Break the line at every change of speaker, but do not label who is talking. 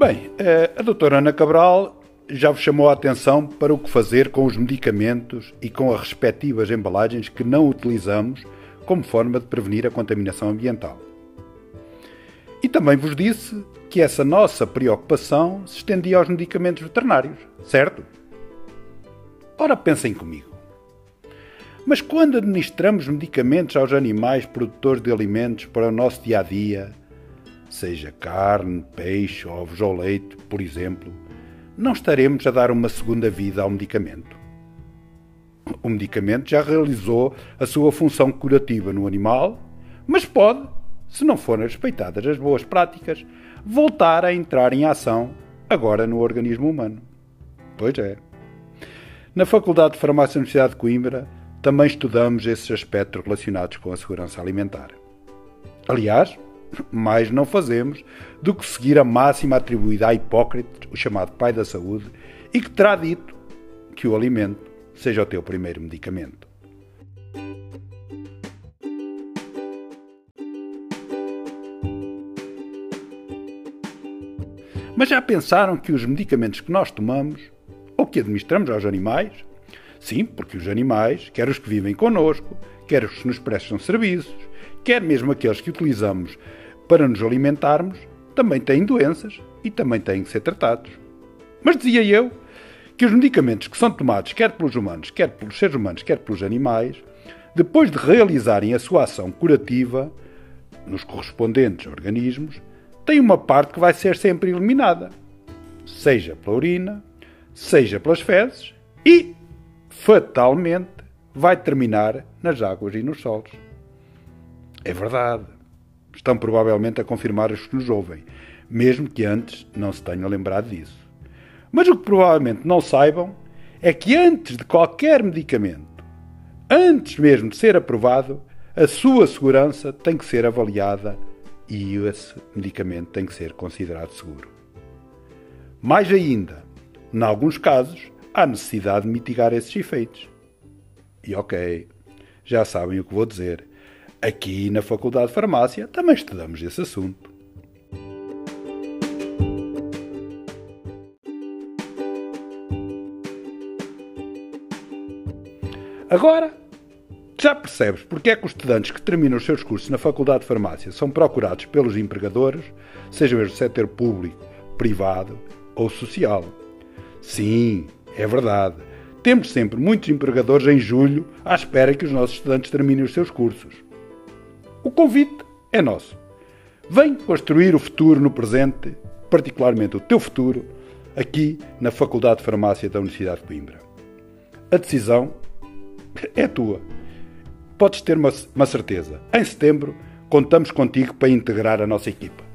Bem, eh, a doutora Ana Cabral já vos chamou a atenção para o que fazer com os medicamentos e com as respectivas embalagens que não utilizamos como forma de prevenir a contaminação ambiental. E também vos disse que essa nossa preocupação se estendia aos medicamentos veterinários, certo? Ora, pensem comigo. Mas quando administramos medicamentos aos animais produtores de alimentos para o nosso dia a dia, seja carne, peixe, ovos ou leite, por exemplo, não estaremos a dar uma segunda vida ao medicamento. O medicamento já realizou a sua função curativa no animal, mas pode, se não forem respeitadas as boas práticas, voltar a entrar em ação agora no organismo humano. Pois é. Na Faculdade de Farmácia da Universidade de Coimbra também estudamos esses aspectos relacionados com a segurança alimentar. Aliás, mais não fazemos do que seguir a máxima atribuída a Hipócrates, o chamado pai da saúde, e que terá dito que o alimento seja o teu primeiro medicamento. Mas já pensaram que os medicamentos que nós tomamos, ou que administramos aos animais, sim, porque os animais, quer os que vivem connosco, quer os que nos prestam serviços, quer mesmo aqueles que utilizamos para nos alimentarmos, também têm doenças e também têm que ser tratados. Mas dizia eu que os medicamentos que são tomados quer pelos humanos, quer pelos seres humanos, quer pelos animais, depois de realizarem a sua ação curativa nos correspondentes organismos, têm uma parte que vai ser sempre eliminada, seja pela urina, seja pelas fezes e, fatalmente, vai terminar nas águas e nos solos. É verdade estão provavelmente a confirmar os que nos ouvem, mesmo que antes não se tenham lembrado disso. Mas o que provavelmente não saibam é que antes de qualquer medicamento, antes mesmo de ser aprovado, a sua segurança tem que ser avaliada e esse medicamento tem que ser considerado seguro. Mais ainda, em alguns casos, há necessidade de mitigar esses efeitos. E ok, já sabem o que vou dizer. Aqui na Faculdade de Farmácia também estudamos esse assunto. Agora, já percebes porque é que os estudantes que terminam os seus cursos na Faculdade de Farmácia são procurados pelos empregadores, seja mesmo do setor público, privado ou social. Sim, é verdade. Temos sempre muitos empregadores em julho à espera que os nossos estudantes terminem os seus cursos. O convite é nosso. Vem construir o futuro no presente, particularmente o teu futuro, aqui na Faculdade de Farmácia da Universidade de Coimbra. A decisão é tua. Podes ter uma, certeza. Em setembro, contamos contigo para integrar a nossa equipa.